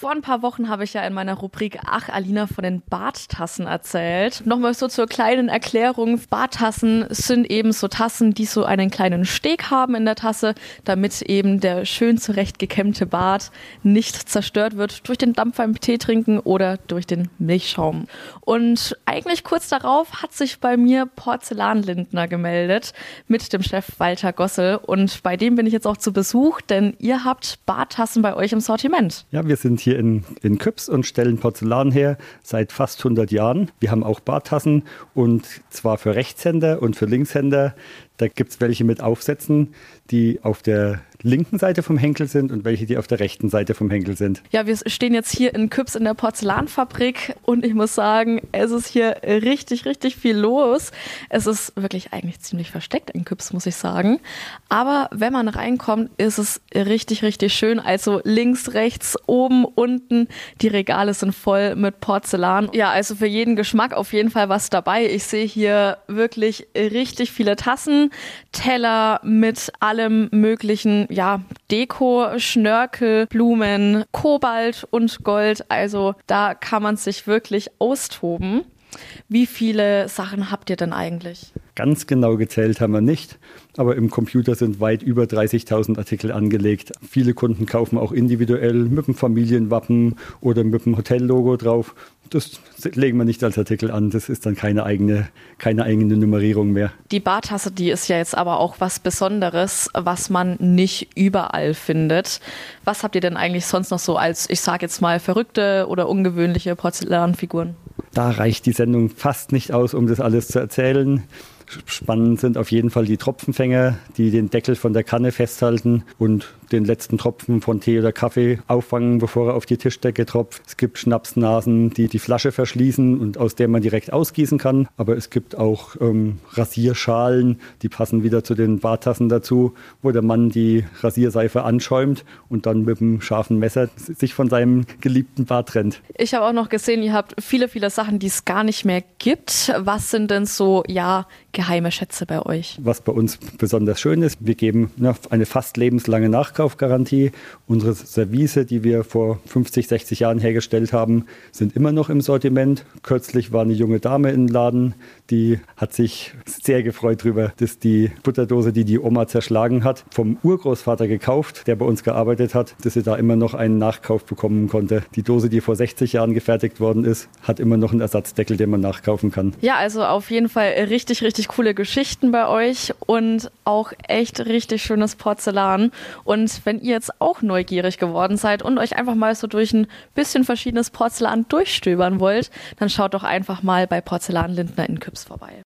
Vor ein paar Wochen habe ich ja in meiner Rubrik Ach Alina von den Barttassen erzählt. Nochmal so zur kleinen Erklärung. Barttassen sind eben so Tassen, die so einen kleinen Steg haben in der Tasse, damit eben der schön zurecht gekämmte Bart nicht zerstört wird durch den Dampf beim Tee trinken oder durch den Milchschaum. Und eigentlich kurz darauf hat sich bei mir Porzellanlindner gemeldet mit dem Chef Walter Gossel und bei dem bin ich jetzt auch zu Besuch, denn ihr habt Barttassen bei euch im Sortiment. Ja, wir sind hier hier in, in Küps und stellen Porzellan her seit fast 100 Jahren. Wir haben auch Bartassen und zwar für Rechtshänder und für Linkshänder. Da gibt es welche mit Aufsätzen, die auf der linken Seite vom Henkel sind und welche, die auf der rechten Seite vom Henkel sind. Ja, wir stehen jetzt hier in Küps in der Porzellanfabrik und ich muss sagen, es ist hier richtig, richtig viel los. Es ist wirklich eigentlich ziemlich versteckt in Küps, muss ich sagen. Aber wenn man reinkommt, ist es richtig, richtig schön. Also links, rechts, oben, unten. Die Regale sind voll mit Porzellan. Ja, also für jeden Geschmack auf jeden Fall was dabei. Ich sehe hier wirklich richtig viele Tassen, Teller mit allem möglichen ja, Deko, Schnörkel, Blumen, Kobalt und Gold. Also da kann man sich wirklich austoben. Wie viele Sachen habt ihr denn eigentlich? Ganz genau gezählt haben wir nicht, aber im Computer sind weit über 30.000 Artikel angelegt. Viele Kunden kaufen auch individuell mit dem Familienwappen oder mit dem Hotellogo drauf. Das legen wir nicht als Artikel an. Das ist dann keine eigene, keine eigene Nummerierung mehr. Die Bartasse, die ist ja jetzt aber auch was Besonderes, was man nicht überall findet. Was habt ihr denn eigentlich sonst noch so als, ich sage jetzt mal, verrückte oder ungewöhnliche Porzellanfiguren? Da reicht die Sendung fast nicht aus, um das alles zu erzählen. Spannend sind auf jeden Fall die Tropfenfänger, die den Deckel von der Kanne festhalten und den letzten Tropfen von Tee oder Kaffee auffangen, bevor er auf die Tischdecke tropft. Es gibt Schnapsnasen, die die Flasche verschließen und aus der man direkt ausgießen kann. Aber es gibt auch ähm, Rasierschalen, die passen wieder zu den Bartassen dazu, wo der Mann die Rasierseife anschäumt und dann mit einem scharfen Messer sich von seinem geliebten Bart trennt. Ich habe auch noch gesehen, ihr habt viele, viele Sachen, die es gar nicht mehr gibt. Was sind denn so, ja, geheime Schätze bei euch? Was bei uns besonders schön ist, wir geben eine fast lebenslange Nachkaufgarantie. Unsere Service, die wir vor 50, 60 Jahren hergestellt haben, sind immer noch im Sortiment. Kürzlich war eine junge Dame im Laden, die hat sich sehr gefreut darüber, dass die Butterdose, die die Oma zerschlagen hat, vom Urgroßvater gekauft, der bei uns gearbeitet hat, dass sie da immer noch einen Nachkauf bekommen konnte. Die Dose, die vor 60 Jahren gefertigt worden ist, hat immer noch einen Ersatzdeckel, den man nachkaufen kann. Ja, also auf jeden Fall richtig, richtig coole Geschichten bei euch und auch echt richtig schönes Porzellan. Und wenn ihr jetzt auch neugierig geworden seid und euch einfach mal so durch ein bisschen verschiedenes Porzellan durchstöbern wollt, dann schaut doch einfach mal bei Porzellan Lindner in Küps vorbei.